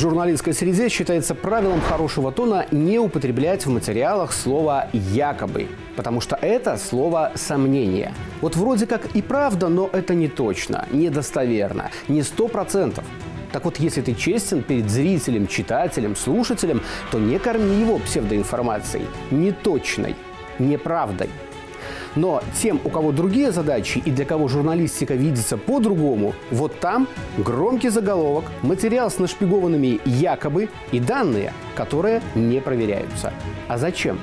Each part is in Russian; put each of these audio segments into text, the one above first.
журналистской среде считается правилом хорошего тона не употреблять в материалах слово «якобы», потому что это слово «сомнение». Вот вроде как и правда, но это не точно, недостоверно, не сто процентов. Так вот, если ты честен перед зрителем, читателем, слушателем, то не корми его псевдоинформацией, неточной, неправдой. Но тем, у кого другие задачи и для кого журналистика видится по-другому, вот там громкий заголовок, материал с нашпигованными якобы и данные, которые не проверяются. А зачем?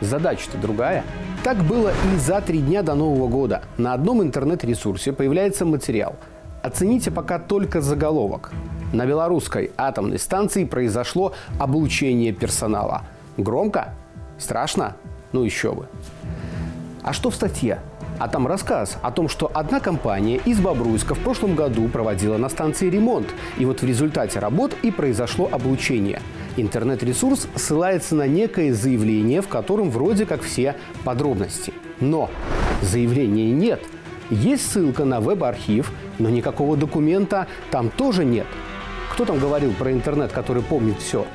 Задача-то другая. Так было и за три дня до Нового года. На одном интернет-ресурсе появляется материал. Оцените пока только заголовок. На белорусской атомной станции произошло облучение персонала. Громко? Страшно? Ну еще бы. А что в статье? А там рассказ о том, что одна компания из Бобруйска в прошлом году проводила на станции ремонт. И вот в результате работ и произошло облучение. Интернет-ресурс ссылается на некое заявление, в котором вроде как все подробности. Но заявления нет. Есть ссылка на веб-архив, но никакого документа там тоже нет. Кто там говорил про интернет, который помнит все?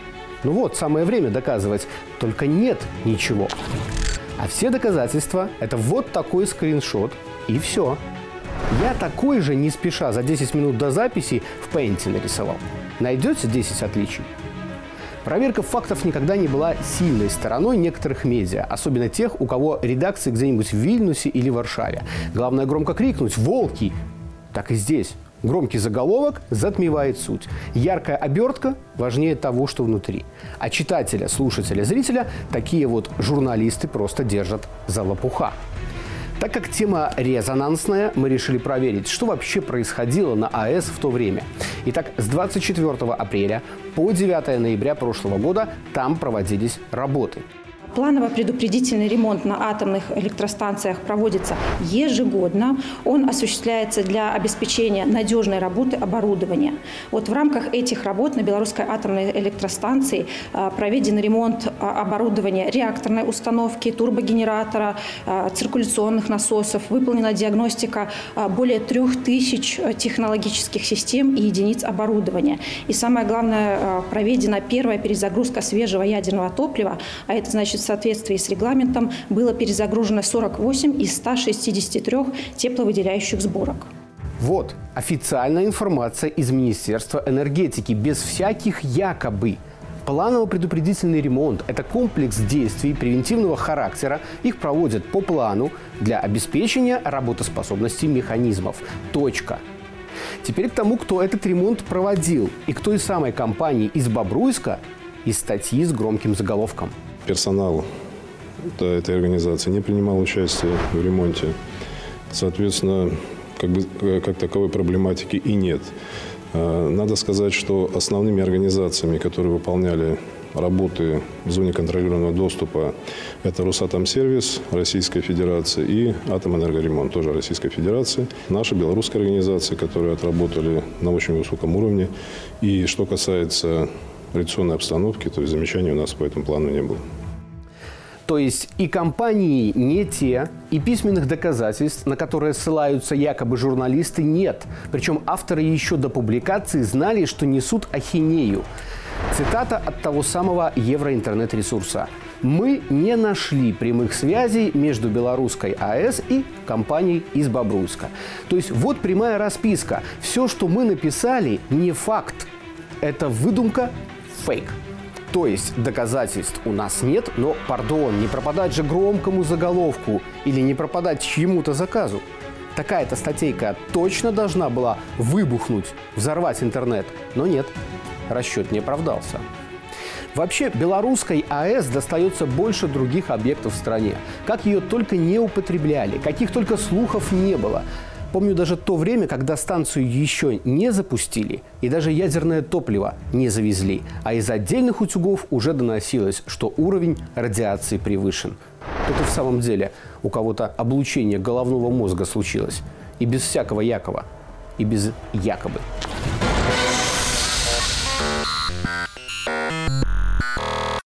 Ну вот, самое время доказывать. Только нет ничего. А все доказательства – это вот такой скриншот, и все. Я такой же не спеша за 10 минут до записи в Paint нарисовал. Найдете 10 отличий? Проверка фактов никогда не была сильной стороной некоторых медиа, особенно тех, у кого редакции где-нибудь в Вильнюсе или Варшаве. Главное громко крикнуть «Волки!» Так и здесь. Громкий заголовок затмевает суть. Яркая обертка важнее того, что внутри. А читателя, слушателя, зрителя такие вот журналисты просто держат за лопуха. Так как тема резонансная, мы решили проверить, что вообще происходило на АЭС в то время. Итак, с 24 апреля по 9 ноября прошлого года там проводились работы. Планово-предупредительный ремонт на атомных электростанциях проводится ежегодно. Он осуществляется для обеспечения надежной работы оборудования. Вот в рамках этих работ на Белорусской атомной электростанции а, проведен ремонт а, оборудования реакторной установки, турбогенератора, а, циркуляционных насосов. Выполнена диагностика более трех тысяч технологических систем и единиц оборудования. И самое главное, проведена первая перезагрузка свежего ядерного топлива, а это значит соответствии с регламентом было перезагружено 48 из 163 тепловыделяющих сборок. Вот официальная информация из Министерства энергетики, без всяких якобы. Планово-предупредительный ремонт – это комплекс действий превентивного характера. Их проводят по плану для обеспечения работоспособности механизмов. Точка. Теперь к тому, кто этот ремонт проводил и кто из самой компании из Бобруйска из статьи с громким заголовком – персонал этой организации не принимал участие в ремонте. Соответственно, как, бы, э, как таковой проблематики и нет. А, надо сказать, что основными организациями, которые выполняли работы в зоне контролируемого доступа, это Росатомсервис Российской Федерации и Атомэнергоремонт, тоже Российской Федерации. Наши белорусские организации, которые отработали на очень высоком уровне. И что касается радиационной обстановки, то есть замечаний у нас по этому плану не было. То есть и компании не те, и письменных доказательств, на которые ссылаются якобы журналисты, нет. Причем авторы еще до публикации знали, что несут ахинею. Цитата от того самого евроинтернет-ресурса. «Мы не нашли прямых связей между белорусской АЭС и компанией из Бобруйска». То есть вот прямая расписка. Все, что мы написали, не факт. Это выдумка фейк. То есть доказательств у нас нет, но, пардон, не пропадать же громкому заголовку или не пропадать чьему-то заказу. Такая-то статейка точно должна была выбухнуть, взорвать интернет, но нет, расчет не оправдался. Вообще, белорусской АЭС достается больше других объектов в стране. Как ее только не употребляли, каких только слухов не было – Помню даже то время, когда станцию еще не запустили и даже ядерное топливо не завезли, а из отдельных утюгов уже доносилось, что уровень радиации превышен. Тут и в самом деле у кого-то облучение головного мозга случилось. И без всякого якова. И без якобы.